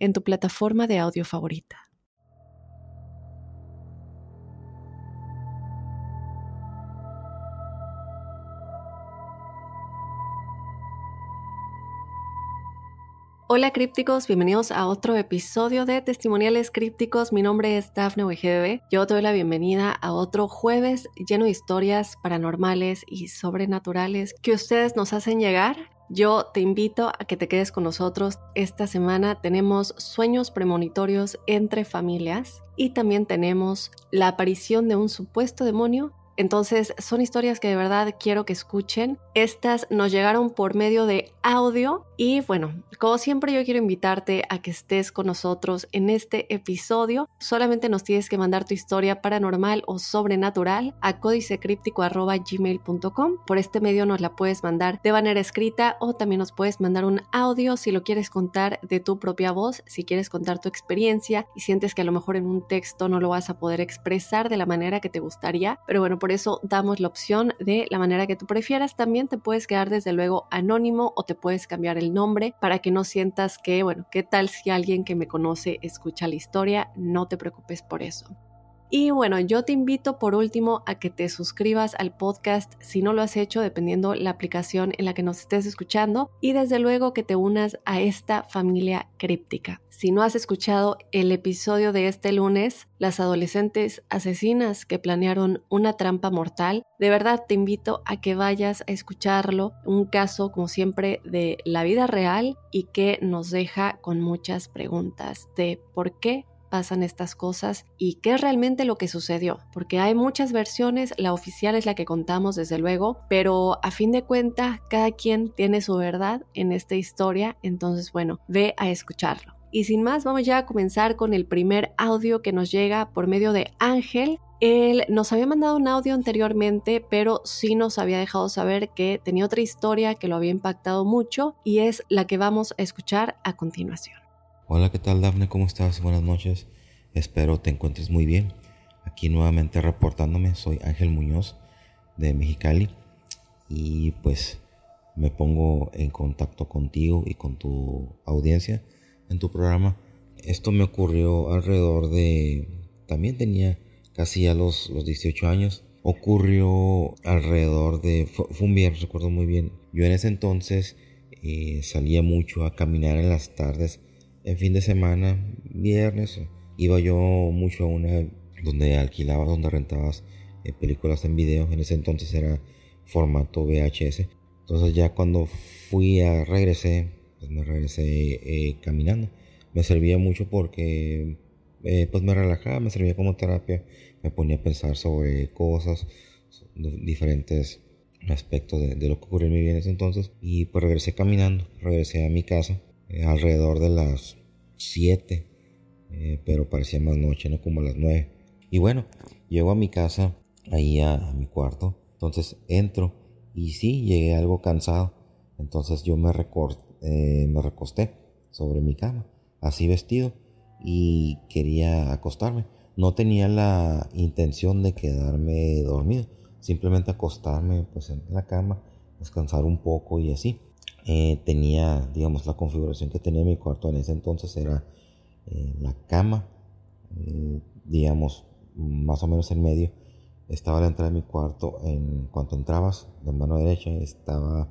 en tu plataforma de audio favorita. Hola crípticos, bienvenidos a otro episodio de Testimoniales Crípticos. Mi nombre es Dafne WGB. Yo te doy la bienvenida a otro jueves lleno de historias paranormales y sobrenaturales que ustedes nos hacen llegar. Yo te invito a que te quedes con nosotros. Esta semana tenemos sueños premonitorios entre familias y también tenemos la aparición de un supuesto demonio entonces son historias que de verdad quiero que escuchen. Estas nos llegaron por medio de audio y bueno, como siempre yo quiero invitarte a que estés con nosotros en este episodio. Solamente nos tienes que mandar tu historia paranormal o sobrenatural a códicecríptico.gmail.com. Por este medio nos la puedes mandar de manera escrita o también nos puedes mandar un audio si lo quieres contar de tu propia voz, si quieres contar tu experiencia y sientes que a lo mejor en un texto no lo vas a poder expresar de la manera que te gustaría. Pero bueno, por eso damos la opción de la manera que tú prefieras. También te puedes quedar desde luego anónimo o te puedes cambiar el nombre para que no sientas que, bueno, ¿qué tal si alguien que me conoce escucha la historia? No te preocupes por eso. Y bueno, yo te invito por último a que te suscribas al podcast si no lo has hecho, dependiendo la aplicación en la que nos estés escuchando, y desde luego que te unas a esta familia críptica. Si no has escuchado el episodio de este lunes, las adolescentes asesinas que planearon una trampa mortal, de verdad te invito a que vayas a escucharlo, un caso como siempre de la vida real y que nos deja con muchas preguntas de por qué pasan estas cosas y qué es realmente lo que sucedió, porque hay muchas versiones, la oficial es la que contamos desde luego, pero a fin de cuentas cada quien tiene su verdad en esta historia, entonces bueno, ve a escucharlo. Y sin más, vamos ya a comenzar con el primer audio que nos llega por medio de Ángel. Él nos había mandado un audio anteriormente, pero sí nos había dejado saber que tenía otra historia que lo había impactado mucho y es la que vamos a escuchar a continuación. Hola, ¿qué tal Dafne? ¿Cómo estás? Buenas noches. Espero te encuentres muy bien. Aquí nuevamente reportándome, soy Ángel Muñoz de Mexicali y pues me pongo en contacto contigo y con tu audiencia en tu programa. Esto me ocurrió alrededor de... También tenía casi a los, los 18 años. Ocurrió alrededor de... Fue, un viernes, recuerdo muy bien. Yo en ese entonces eh, salía mucho a caminar en las tardes en fin de semana, viernes, iba yo mucho a una donde alquilabas, donde rentabas eh, películas en video. En ese entonces era formato VHS. Entonces ya cuando fui a regresé, pues me regresé eh, caminando. Me servía mucho porque eh, pues me relajaba, me servía como terapia. Me ponía a pensar sobre cosas, diferentes aspectos de, de, lo que ocurrió en mi vida en ese entonces. Y pues regresé caminando, regresé a mi casa eh, alrededor de las 7, eh, pero parecía más noche, ¿no? Como las 9. Y bueno, llego a mi casa, ahí a, mi cuarto, entonces entro y sí, llegué algo cansado, entonces yo me, eh, me recosté sobre mi cama, así vestido, y quería acostarme. No tenía la intención de quedarme dormido, simplemente acostarme pues en la cama, descansar un poco y así. Eh, tenía, digamos, la configuración que tenía mi cuarto en ese entonces era eh, la cama, eh, digamos, más o menos en medio. Estaba la entrada de mi cuarto, en cuanto entrabas, de mano derecha, estaba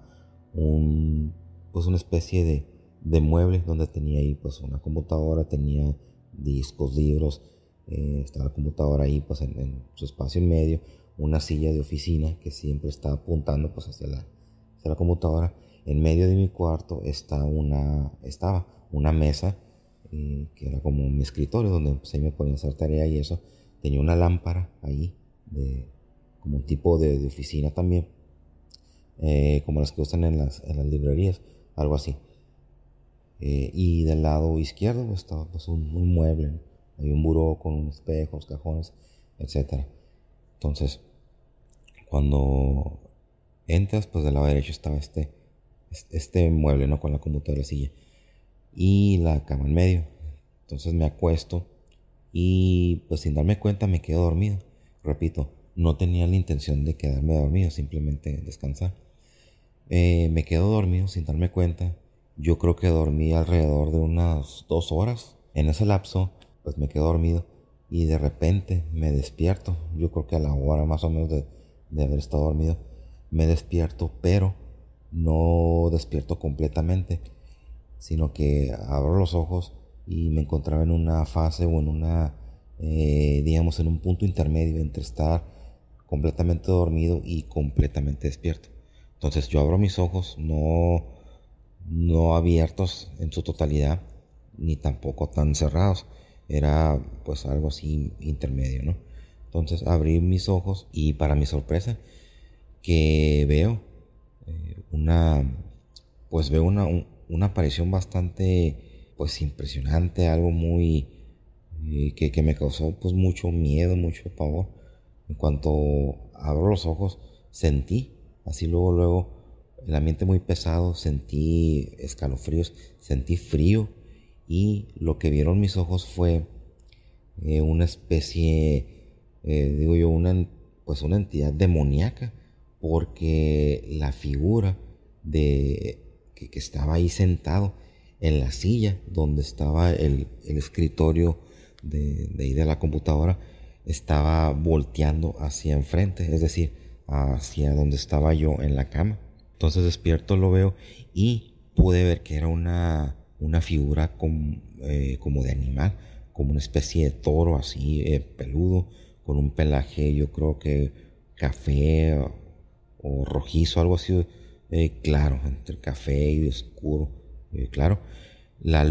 un, pues una especie de, de mueble donde tenía ahí pues una computadora, tenía discos, libros, estaba la computadora ahí pues en, en, su espacio en medio, una silla de oficina que siempre estaba apuntando pues hacia la, hacia la computadora en medio de mi cuarto está una, estaba una mesa eh, que era como mi escritorio donde pues, ahí me ponía hacer tarea y eso. Tenía una lámpara ahí, de, como un tipo de, oficina también, eh, como las que usan en las, en las librerías, algo así. Eh, y del lado izquierdo estaba pues, un, mueble, hay un buró con espejos, cajones, etc. Entonces, cuando entras, pues del lado derecho estaba este, este mueble, ¿no? Con la computadora, la silla. Y la cama en medio. Entonces me acuesto y pues sin darme cuenta me quedo dormido. Repito, no tenía la intención de quedarme dormido, simplemente descansar. Eh, me quedo dormido sin darme cuenta. Yo creo que dormí alrededor de unas dos horas. En ese lapso, pues me quedo dormido y de repente me despierto. Yo creo que a la hora más o menos de, de haber estado dormido, me despierto, pero no despierto completamente, sino que abro los ojos y me encontraba en una fase o en una, eh, digamos, en un punto intermedio entre estar completamente dormido y completamente despierto. Entonces yo abro mis ojos, no, no abiertos en su totalidad, ni tampoco tan cerrados. Era pues algo así intermedio, ¿no? Entonces abrí mis ojos y para mi sorpresa que veo eh, una, pues veo una, una aparición bastante pues impresionante, algo muy eh, que, que, me causó pues mucho miedo, mucho pavor. En cuanto abro los ojos, sentí, así luego, luego, el ambiente muy pesado, sentí escalofríos, sentí frío y lo que vieron mis ojos fue eh, una especie, digo yo, una, pues una entidad demoníaca, porque la figura de que, estaba ahí sentado en la silla donde estaba el, escritorio de, de, de la computadora estaba volteando hacia enfrente, es decir, hacia donde estaba yo en la cama. Entonces despierto, lo veo y pude ver que era una, una figura eh, como de animal, como una especie de toro así eh, peludo, con un pelaje yo creo que café o, rojizo, algo así eh, claro, entre café y oscuro. Eh, claro, la,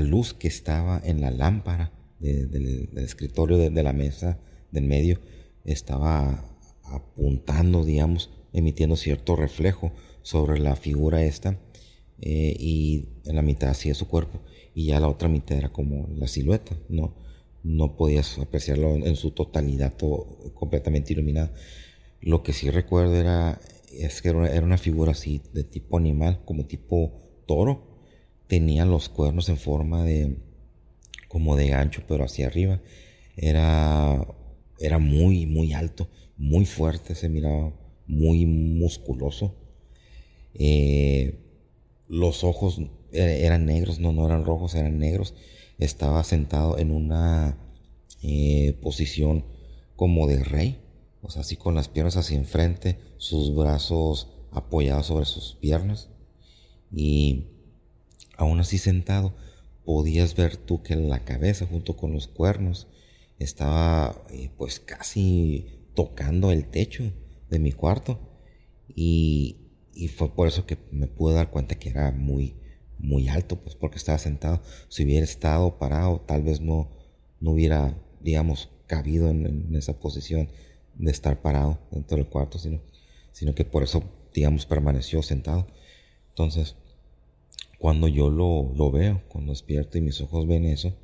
luz que estaba en la lámpara del escritorio de, la mesa del medio estaba apuntando, digamos, emitiendo cierto reflejo sobre la figura esta eh, y en la mitad hacía su cuerpo y ya la otra mitad era como la silueta, no, no podías apreciarlo en su totalidad, todo completamente iluminado. Lo que sí recuerdo era, es que era una, figura así de tipo animal, como tipo toro, tenía los cuernos en forma de como de gancho pero hacia arriba. Era era muy muy alto muy fuerte se miraba muy musculoso. Eh, los ojos eh, eran negros no no eran rojos eran negros. Estaba sentado en una eh, posición como de rey sea así con las piernas hacia enfrente sus brazos apoyados sobre sus piernas. Y Aún así sentado, podías ver tú que la cabeza junto con los cuernos estaba eh, pues casi tocando el techo de mi cuarto. Y, fue por eso que me pude dar cuenta que era muy muy alto pues porque estaba sentado. Si hubiera estado parado tal vez no no hubiera digamos cabido en, esa posición de estar parado dentro del cuarto sino sino que por eso digamos permaneció sentado entonces cuando yo lo, lo veo, cuando despierto y mis ojos ven eso,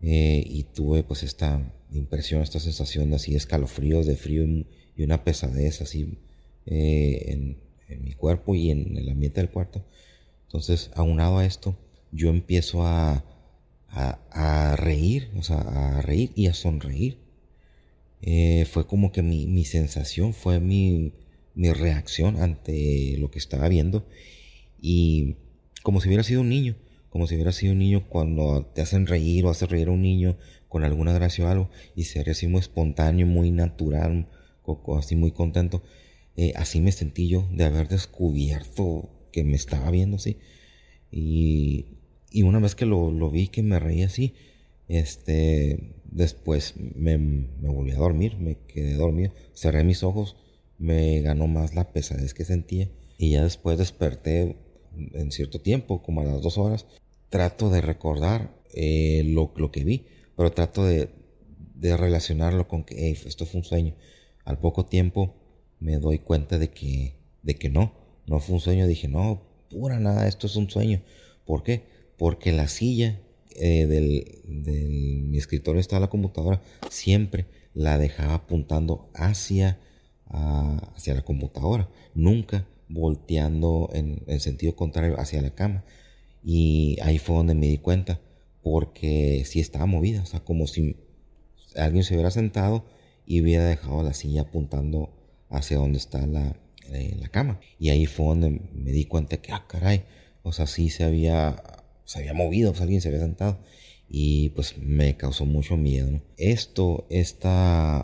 eh, y tuve pues esta impresión, esta sensación de así escalofríos, de frío y, una pesadez así eh, en, mi cuerpo y en el ambiente del cuarto. Entonces, aunado a esto, yo empiezo a, a reír, o sea, a reír y a sonreír. Eh, fue como que mi, mi sensación, fue mi, mi reacción ante lo que estaba viendo. Y como si hubiera sido un niño, como si hubiera sido un niño cuando te hacen reír o haces reír a un niño con alguna gracia o algo y sería así muy espontáneo, muy natural, así muy contento. Eh, así me sentí yo de haber descubierto que me estaba viendo así. Y, y una vez que lo, lo, vi que me reí así, este, después me, me volví a dormir, me quedé dormido, cerré mis ojos, me ganó más la pesadez que sentía y ya después desperté en cierto tiempo, como a las dos horas, trato de recordar eh, lo, que vi, pero trato de, relacionarlo con que esto fue un sueño. Al poco tiempo me doy cuenta de que, de que no, no fue un sueño. Dije, no, pura nada, esto es un sueño. ¿Por qué? porque la silla eh, del, mi escritorio está la computadora, siempre la dejaba apuntando hacia, hacia la computadora, nunca volteando en, en sentido contrario hacia la cama. Y ahí fue donde me di cuenta, porque sí estaba movida, o sea, como si alguien se hubiera sentado y hubiera dejado la silla apuntando hacia donde está la, eh, la cama. Y ahí fue donde me di cuenta que, ah, caray, o sea, sí se había, se había movido, sea, alguien se había sentado. Y pues me causó mucho miedo. Esto, esta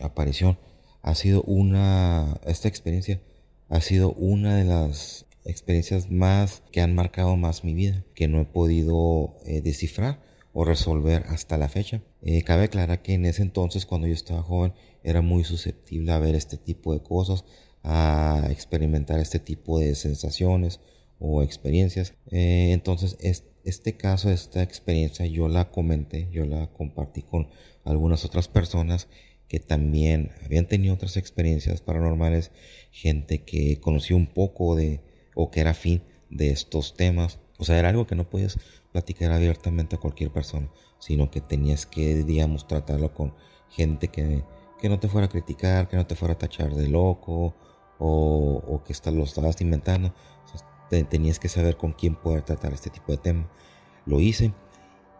aparición, ha sido una, esta experiencia ha sido una de las experiencias más que han marcado más mi vida, que no he podido eh, descifrar o resolver hasta la fecha. Eh, cabe aclarar que en ese entonces, cuando yo estaba joven, era muy susceptible a ver este tipo de cosas, a experimentar este tipo de sensaciones o experiencias. Eh, entonces, este caso, esta experiencia, yo la comenté, yo la compartí con algunas otras personas que también habían tenido otras experiencias paranormales, gente que conoció un poco de o que era fin de estos temas. O sea, era algo que no podías platicar abiertamente a cualquier persona, sino que tenías que, digamos, tratarlo con gente que, que no te fuera a criticar, que no te fuera a tachar de loco o, o que lo estabas inventando. Tenías que saber con quién poder tratar este tipo de tema. Lo hice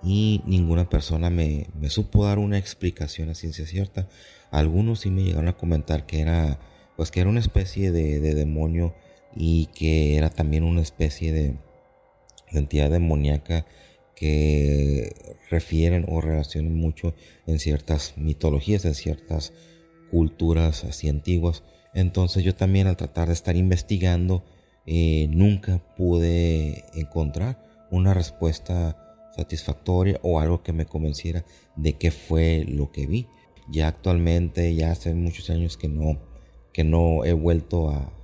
y ninguna persona me, supo dar una explicación a ciencia cierta. Algunos sí me llegaron a comentar que era, pues que era una especie de, de demonio y que era también una especie de, entidad demoníaca que refieren o relacionan mucho en ciertas mitologías, en ciertas culturas así antiguas. Entonces yo también al tratar de estar investigando eh, nunca pude encontrar una respuesta satisfactoria o algo que me convenciera de qué fue lo que vi. Ya actualmente, ya hace muchos años que no, que no he vuelto a,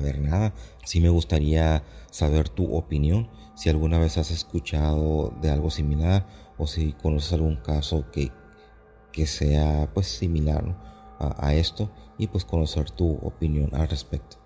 ver nada. Sí me gustaría saber tu opinión, si alguna vez has escuchado de algo similar o si conoces algún caso que, que sea pues similar a, a esto y pues conocer tu opinión al respecto.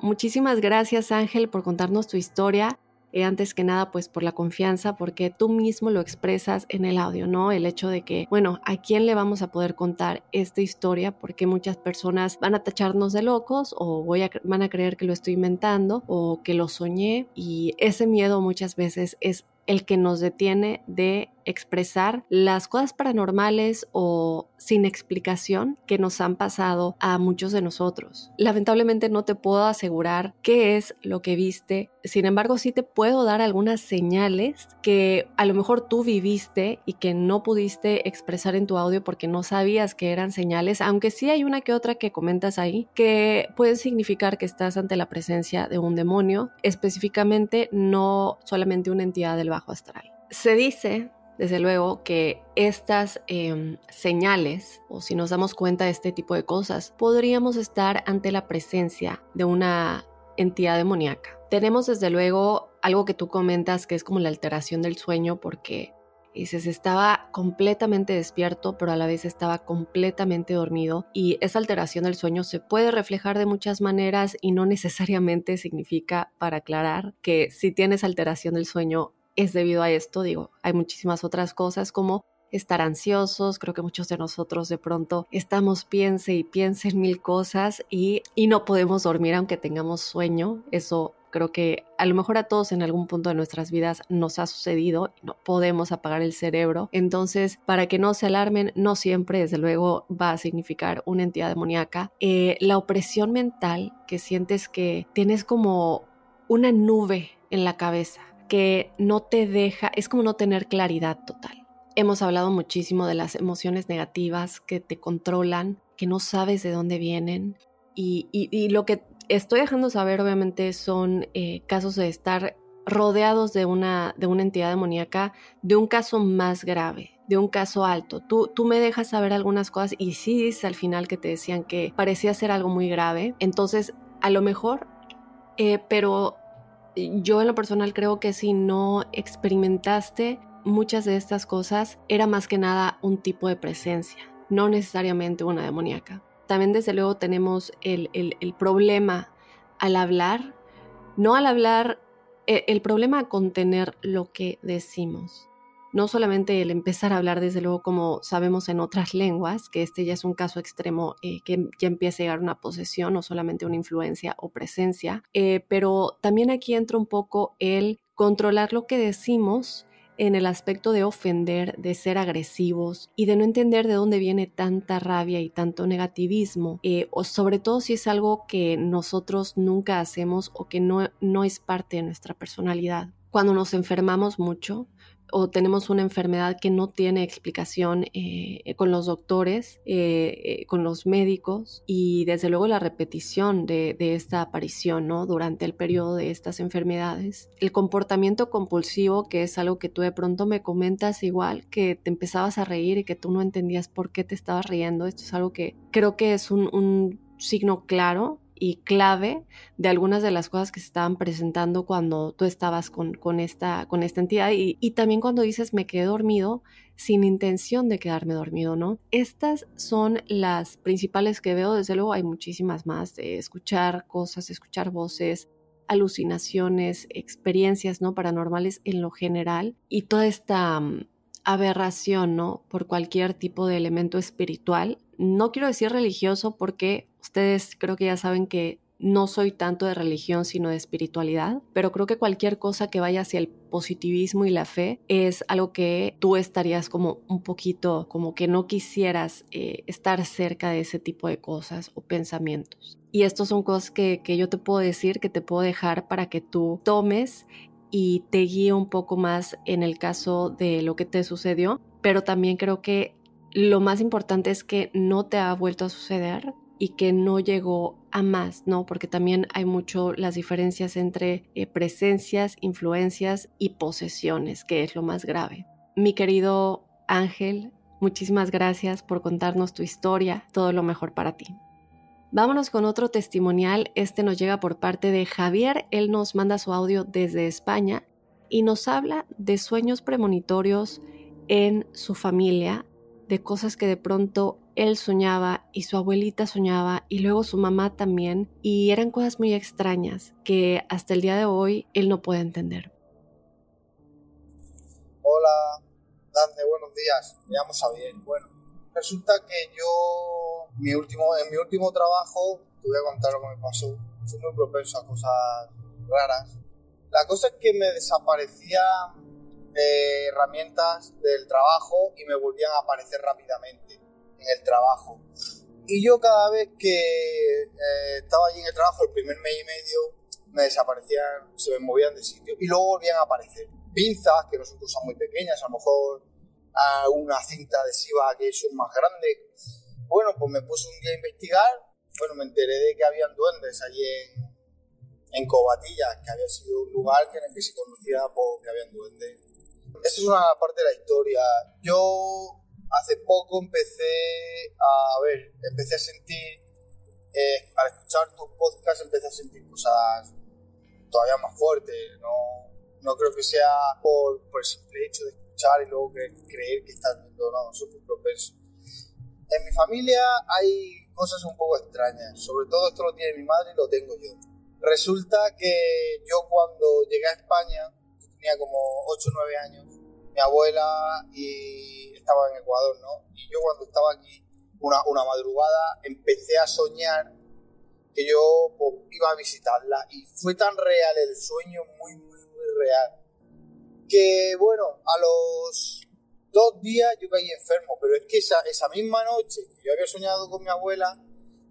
Muchísimas gracias Ángel por contarnos tu historia. Eh, antes que nada pues por la confianza, porque tú mismo lo expresas en el audio, ¿no? El hecho de que, bueno, ¿a quién le vamos a poder contar esta historia? Porque muchas personas van a tacharnos de locos o voy a, van a creer que lo estoy inventando o que lo soñé y ese miedo muchas veces es el que nos detiene de expresar las cosas paranormales o sin explicación que nos han pasado a muchos de nosotros. Lamentablemente no te puedo asegurar qué es lo que viste, sin embargo sí te puedo dar algunas señales que a lo mejor tú viviste y que no pudiste expresar en tu audio porque no sabías que eran señales, aunque sí hay una que otra que comentas ahí que puede significar que estás ante la presencia de un demonio, específicamente no solamente una entidad del bajo astral. Se dice desde luego que estas em, señales, o si nos damos cuenta de este tipo de cosas, podríamos estar ante la presencia de una entidad demoníaca. Tenemos desde luego algo que tú comentas que es como la alteración del sueño porque dices estaba completamente despierto pero a la vez estaba completamente dormido y esa alteración del sueño se puede reflejar de muchas maneras y no necesariamente significa para aclarar que si tienes alteración del sueño es debido a esto, digo, hay muchísimas otras cosas como estar ansiosos, creo que muchos de nosotros de pronto estamos piense y piense en mil cosas y, y no podemos dormir aunque tengamos sueño, eso creo que a lo mejor a todos en algún punto de nuestras vidas nos ha sucedido no podemos apagar el cerebro. Entonces, para que no se alarmen, no siempre, desde luego, va a significar una entidad demoníaca. Eh, la opresión mental que sientes que tienes como una nube en la cabeza que no te deja, es como no tener claridad total. Hemos hablado muchísimo de las emociones negativas que te controlan, que no sabes de dónde vienen y, lo que estoy dejando saber obviamente son eh, casos de estar rodeados de una, de una entidad demoníaca, de un caso más grave, de un caso alto. Tú, tú me dejas saber algunas cosas y sí dices al final que te decían que parecía ser algo muy grave, entonces a lo mejor, eh, pero yo en lo personal creo que si no experimentaste muchas de estas cosas, era más que nada un tipo de presencia, no necesariamente una demoníaca. También desde luego tenemos el, problema al hablar, no al hablar e, el problema con tener lo que decimos no solamente el empezar a hablar, desde luego, como sabemos en otras lenguas, que este ya es un caso extremo eh, que ya empieza a llegar una posesión, no solamente una influencia o presencia, eh, pero también aquí entra un poco el controlar lo que decimos en el aspecto de ofender, de ser agresivos y de no entender de dónde viene tanta rabia y tanto negativismo, eh, o sobre todo si es algo que nosotros nunca hacemos o que no, no es parte de nuestra personalidad. Cuando nos enfermamos mucho, o tenemos una enfermedad que no tiene explicación eh, con los doctores, eh, eh, con los médicos y desde luego la repetición de, esta aparición ¿no? durante el periodo de estas enfermedades. El comportamiento compulsivo, que es algo que tú de pronto me comentas igual, que te empezabas a reír y que tú no entendías por qué te estabas riendo, esto es algo que creo que es un signo claro y clave de algunas de las cosas que se estaban presentando cuando tú estabas con, con esta, con esta entidad y, también cuando dices me quedé dormido sin intención de quedarme dormido, ¿no? Estas son las principales que veo, desde luego hay muchísimas más, de escuchar cosas, escuchar voces, alucinaciones, experiencias, ¿no? Paranormales en lo general y toda esta mm, aberración, ¿no? Por cualquier tipo de elemento espiritual. No quiero decir religioso porque ustedes creo que ya saben que no soy tanto de religión sino de espiritualidad, pero creo que cualquier cosa que vaya hacia el positivismo y la fe es algo que tú estarías como un poquito, como que no quisieras eh, estar cerca de ese tipo de cosas o pensamientos. Y estos son cosas que, que yo te puedo decir, que te puedo dejar para que tú tomes y te guíe un poco más en el caso de lo que te sucedió, pero también creo que lo más importante es que no te ha vuelto a suceder y que no llegó a más, ¿no? Porque también hay mucho las diferencias entre eh, presencias, influencias y posesiones, que es lo más grave. Mi querido Ángel, muchísimas gracias por contarnos tu historia, todo lo mejor para ti. Vámonos con otro testimonial, este nos llega por parte de Javier, él nos manda su audio desde España y nos habla de sueños premonitorios en su familia, de cosas que de pronto él soñaba y su abuelita soñaba y luego su mamá también y eran cosas muy extrañas que hasta el día de hoy él no puede entender. Hola, Dante, buenos días. Me llamo Xavier. Bueno, resulta que yo mi último, en mi último trabajo, te voy a contar lo que me pasó, fui muy propenso a cosas raras. La cosa es que me desaparecían eh, herramientas del trabajo y me volvían a aparecer rápidamente en el trabajo. Y yo cada vez que eh, estaba allí en el trabajo, el primer mes y medio, me desaparecían, se me movían de sitio y luego volvían a aparecer. Pinzas, que no son cosas muy pequeñas, a lo mejor una cinta adhesiva que son más grandes bueno, pues me puse un día a investigar. Bueno, me enteré de que habían duendes allí en, en Cobatillas, que había sido un lugar en el que se conocía porque habían duendes. Esa es una parte de la historia. Yo hace poco empecé a, ver, empecé a sentir, eh, al escuchar tus podcasts, empecé a sentir cosas todavía más fuertes. No, no creo que sea por, por el simple hecho de escuchar y luego creer, que estás viendo, no, soy muy propenso. En mi familia hay cosas un poco extrañas, sobre todo esto lo tiene mi madre y lo tengo yo. Resulta que yo cuando llegué a España, tenía como 8 o 9 años, mi abuela y estaba en Ecuador, ¿no? Y yo cuando estaba aquí, una, una madrugada, empecé a soñar que yo pues, iba a visitarla. Y fue tan real el sueño, muy, muy, muy real, que bueno, a los dos días yo caí enfermo, pero es que esa, esa misma noche que yo había soñado con mi abuela,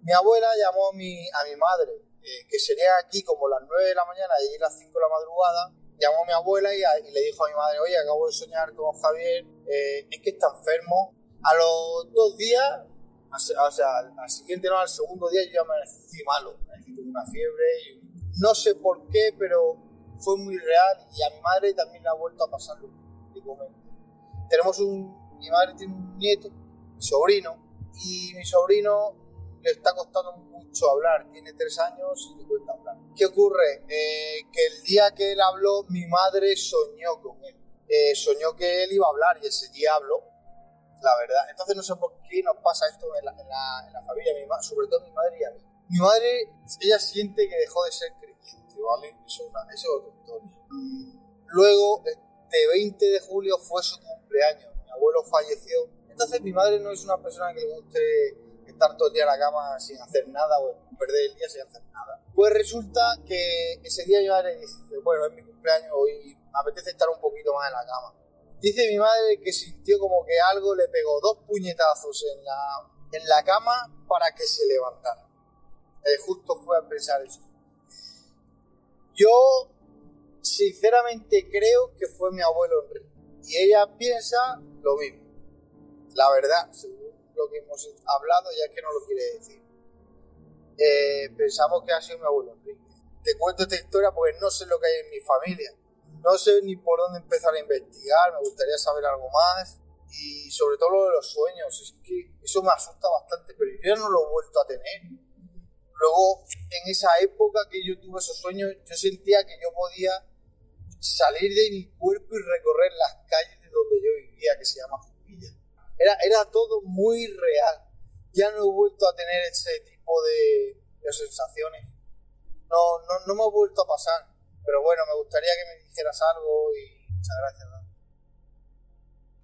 mi abuela llamó a mi, a mi madre, eh, que sería aquí como las 9 de la mañana y allí las 5 de la madrugada, llamó a mi abuela y, le dijo a mi madre, oye, acabo de soñar con Javier, eh, es que está enfermo. A los dos días, o sea, al, siguiente, no, al segundo día yo ya me amanecí malo, me con una fiebre y no sé por qué, pero fue muy real y a mi madre también le ha vuelto a pasarlo tenemos un, mi madre tiene un nieto, mi sobrino, y mi sobrino le está costando mucho hablar, tiene tres años y le cuesta hablar. ¿Qué ocurre? Eh, que el día que él habló, mi madre soñó con él. Eh, soñó que él iba a hablar y ese día habló, la verdad. Entonces no sé por qué nos pasa esto en la, en la, familia, mi sobre todo mi madre y a mí. Mi madre, ella siente que dejó de ser creyente ¿vale? Eso, es otra historia. Luego, este 20 de julio fue su cumpleaños. Mi abuelo falleció. Entonces mi madre no es una persona que le guste estar todo el día en la cama sin hacer nada o perder el día sin hacer nada. Pues resulta que ese día yo le dije, bueno, es mi cumpleaños y me apetece estar un poquito más en la cama. Dice mi madre que sintió como que algo le pegó dos puñetazos en la, en la cama para que se levantara. Eh, justo fue a pensar eso. Yo sinceramente creo que fue mi abuelo Enrique. Y ella piensa lo mismo. La verdad, según lo que hemos hablado, ya que no lo quiere decir. Eh, pensamos que ha sido mi abuelo Enrique. Te cuento esta historia porque no sé lo que hay en mi familia. No sé ni por dónde empezar a investigar, me gustaría saber algo más. Y sobre todo lo de los sueños, es que eso me asusta bastante, pero yo no lo he vuelto a tener. Luego, en esa época que yo tuve esos sueños, yo sentía que yo podía salir de mi cuerpo y recorrer las calles de donde yo vivía, que se llama. Era, era todo muy real. Ya no he vuelto a tener ese tipo de, sensaciones. No, no, no me ha vuelto a pasar. Pero bueno, me gustaría que me dijeras algo y muchas gracias.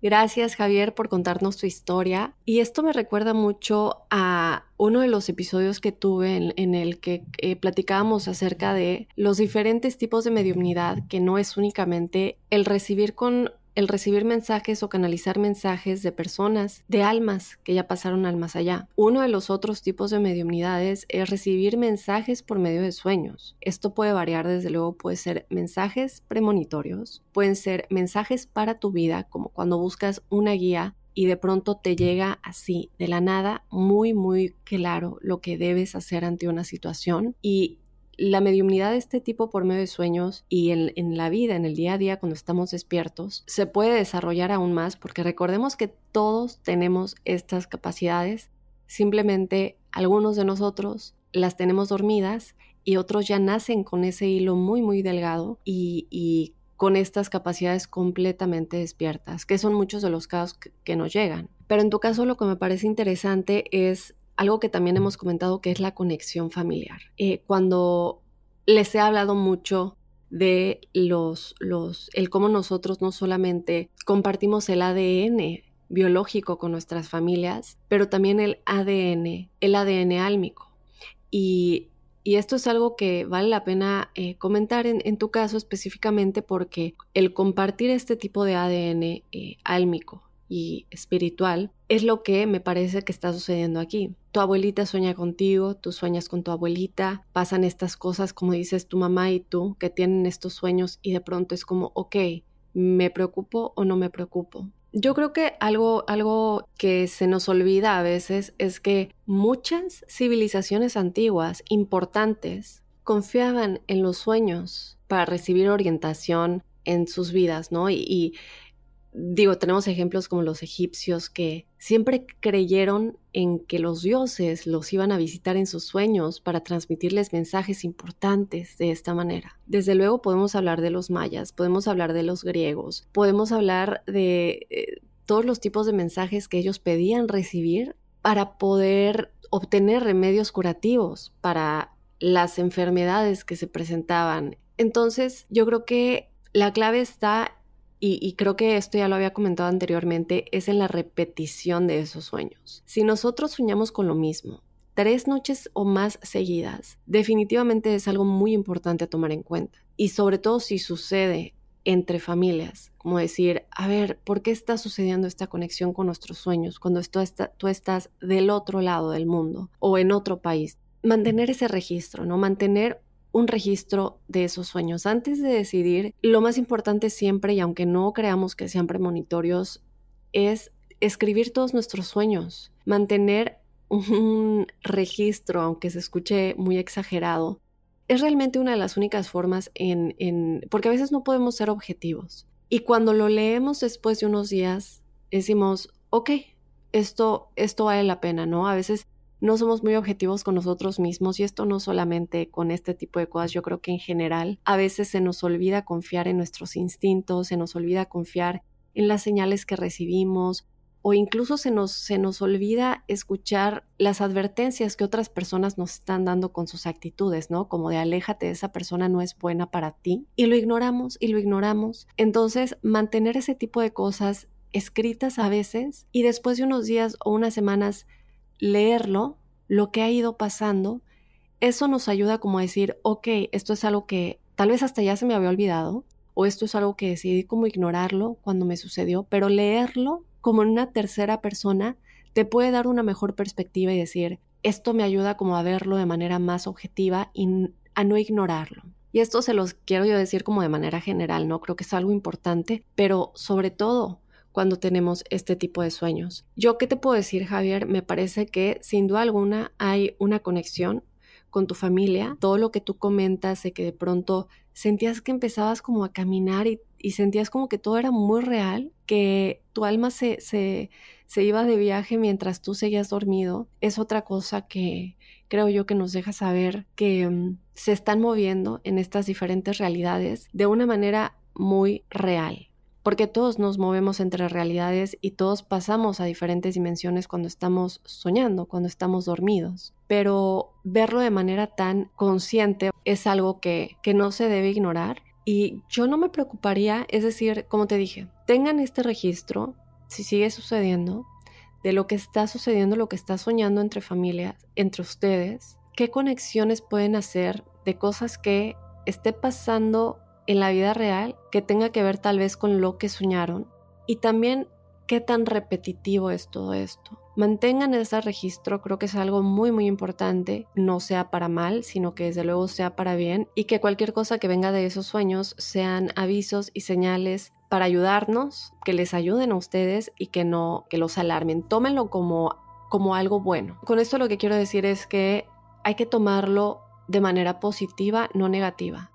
Gracias Javier por contarnos tu historia. Y esto me recuerda mucho a uno de los episodios que tuve en, el que eh, platicábamos acerca de los diferentes tipos de mediumnidad, que no es únicamente el recibir con el recibir mensajes o canalizar mensajes de personas, de almas que ya pasaron al más allá. Uno de los otros tipos de mediumnidades es recibir mensajes por medio de sueños. Esto puede variar, desde luego, puede ser mensajes premonitorios, pueden ser mensajes para tu vida, como cuando buscas una guía y de pronto te llega así, de la nada, muy, muy claro lo que debes hacer ante una situación y la mediumnidad de este tipo por medio de sueños y en, la vida, en el día a día, cuando estamos despiertos, se puede desarrollar aún más porque recordemos que todos tenemos estas capacidades, simplemente algunos de nosotros las tenemos dormidas y otros ya nacen con ese hilo muy, muy delgado y, con estas capacidades completamente despiertas, que son muchos de los casos que, nos llegan. Pero en tu caso lo que me parece interesante es algo que también hemos comentado que es la conexión familiar. Eh, cuando les he hablado mucho de los, los, el cómo nosotros no solamente compartimos el ADN biológico con nuestras familias, pero también el ADN, el ADN álmico. Y, esto es algo que vale la pena eh, comentar en, tu caso específicamente porque el compartir este tipo de ADN eh, álmico espiritual es lo que me parece que está sucediendo aquí. Tu abuelita sueña contigo, tú sueñas con tu abuelita, pasan estas cosas como dices tu mamá y tú que tienen estos sueños y de pronto es como, ok, ¿me preocupo o no me preocupo? Yo creo que algo, algo que se nos olvida a veces es que muchas civilizaciones antiguas importantes confiaban en los sueños para recibir orientación en sus vidas, ¿no? Digo, tenemos ejemplos como los egipcios que siempre creyeron en que los dioses los iban a visitar en sus sueños para transmitirles mensajes importantes de esta manera. Desde luego podemos hablar de los mayas, podemos hablar de los griegos, podemos hablar de eh, todos los tipos de mensajes que ellos pedían recibir para poder obtener remedios curativos para las enfermedades que se presentaban. Entonces, yo creo que la clave está y, creo que esto ya lo había comentado anteriormente, es en la repetición de esos sueños. Si nosotros soñamos con lo mismo, tres noches o más seguidas, definitivamente es algo muy importante a tomar en cuenta. Y sobre todo si sucede entre familias, como decir, a ver, ¿por qué está sucediendo esta conexión con nuestros sueños cuando está, tú estás del otro lado del mundo o en otro país? Mantener ese registro, ¿no? Mantener un registro de esos sueños. Antes de decidir, lo más importante siempre, y aunque no creamos que sean premonitorios, es escribir todos nuestros sueños, mantener un registro, aunque se escuche muy exagerado, es realmente una de las únicas formas en, en, porque a veces no podemos ser objetivos. Y cuando lo leemos después de unos días, decimos, ok, esto, esto vale la pena, ¿no? A veces no somos muy objetivos con nosotros mismos y esto no solamente con este tipo de cosas, yo creo que en general a veces se nos olvida confiar en nuestros instintos, se nos olvida confiar en las señales que recibimos o incluso se nos, se nos olvida escuchar las advertencias que otras personas nos están dando con sus actitudes, ¿no? Como de aléjate, esa persona no es buena para ti. Y lo ignoramos y lo ignoramos. Entonces, mantener ese tipo de cosas escritas a veces y después de unos días o unas semanas leerlo, lo que ha ido pasando, eso nos ayuda como a decir, ok, esto es algo que tal vez hasta ya se me había olvidado, o esto es algo que decidí como ignorarlo cuando me sucedió, pero leerlo como en una tercera persona te puede dar una mejor perspectiva y decir, esto me ayuda como a verlo de manera más objetiva y a no ignorarlo. Y esto se los quiero yo decir como de manera general, ¿no? Creo que es algo importante, pero sobre todo cuando tenemos este tipo de sueños. Yo, ¿qué te puedo decir, Javier? Me parece que sin duda alguna hay una conexión con tu familia. Todo lo que tú comentas de que de pronto sentías que empezabas como a caminar y, sentías como que todo era muy real, que tu alma se, se, se iba de viaje mientras tú seguías dormido, es otra cosa que creo yo que nos deja saber que mm, se están moviendo en estas diferentes realidades de una manera muy real porque todos nos movemos entre realidades y todos pasamos a diferentes dimensiones cuando estamos soñando, cuando estamos dormidos. Pero verlo de manera tan consciente es algo que, que no se debe ignorar. Y yo no me preocuparía, es decir, como te dije, tengan este registro, si sigue sucediendo, de lo que está sucediendo, lo que está soñando entre familias, entre ustedes, qué conexiones pueden hacer de cosas que esté pasando en la vida real que tenga que ver tal vez con lo que soñaron y también qué tan repetitivo es todo esto. Mantengan ese registro, creo que es algo muy muy importante, no sea para mal, sino que desde luego sea para bien y que cualquier cosa que venga de esos sueños sean avisos y señales para ayudarnos, que les ayuden a ustedes y que no que los alarmen. Tómenlo como como algo bueno. Con esto lo que quiero decir es que hay que tomarlo de manera positiva, no negativa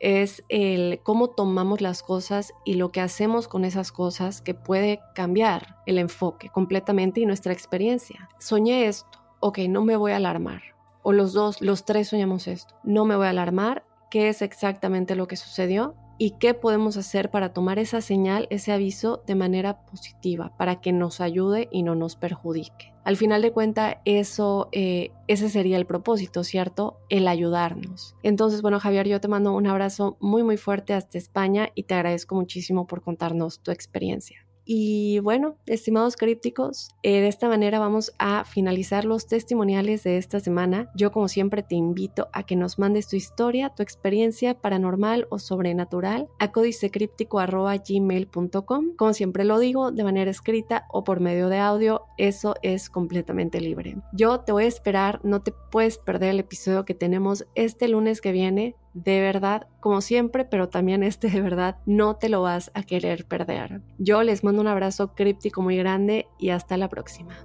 es el cómo tomamos las cosas y lo que hacemos con esas cosas que puede cambiar el enfoque completamente y nuestra experiencia. Soñé esto, ok, no me voy a alarmar. O los dos, los tres soñamos esto, no me voy a alarmar, ¿qué es exactamente lo que sucedió? Y qué podemos hacer para tomar esa señal, ese aviso de manera positiva, para que nos ayude y no nos perjudique. Al final de cuentas, eso, eh, ese sería el propósito, ¿cierto? El ayudarnos. Entonces, bueno, Javier, yo te mando un abrazo muy, muy fuerte hasta España y te agradezco muchísimo por contarnos tu experiencia. Y bueno, estimados crípticos, eh, de esta manera vamos a finalizar los testimoniales de esta semana. Yo como siempre te invito a que nos mandes tu historia, tu experiencia paranormal o sobrenatural a códicecríptico.gmail.com. Como siempre lo digo, de manera escrita o por medio de audio, eso es completamente libre. Yo te voy a esperar, no te puedes perder el episodio que tenemos este lunes que viene de verdad, como siempre, pero también este de verdad, no te lo vas a querer perder. Yo les mando un abrazo críptico muy grande y hasta la próxima.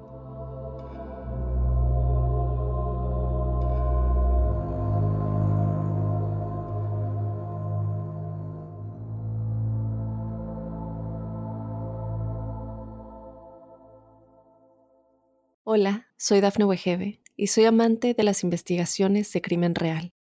Hola, soy Dafne Wegebe y soy amante de las investigaciones de crimen real.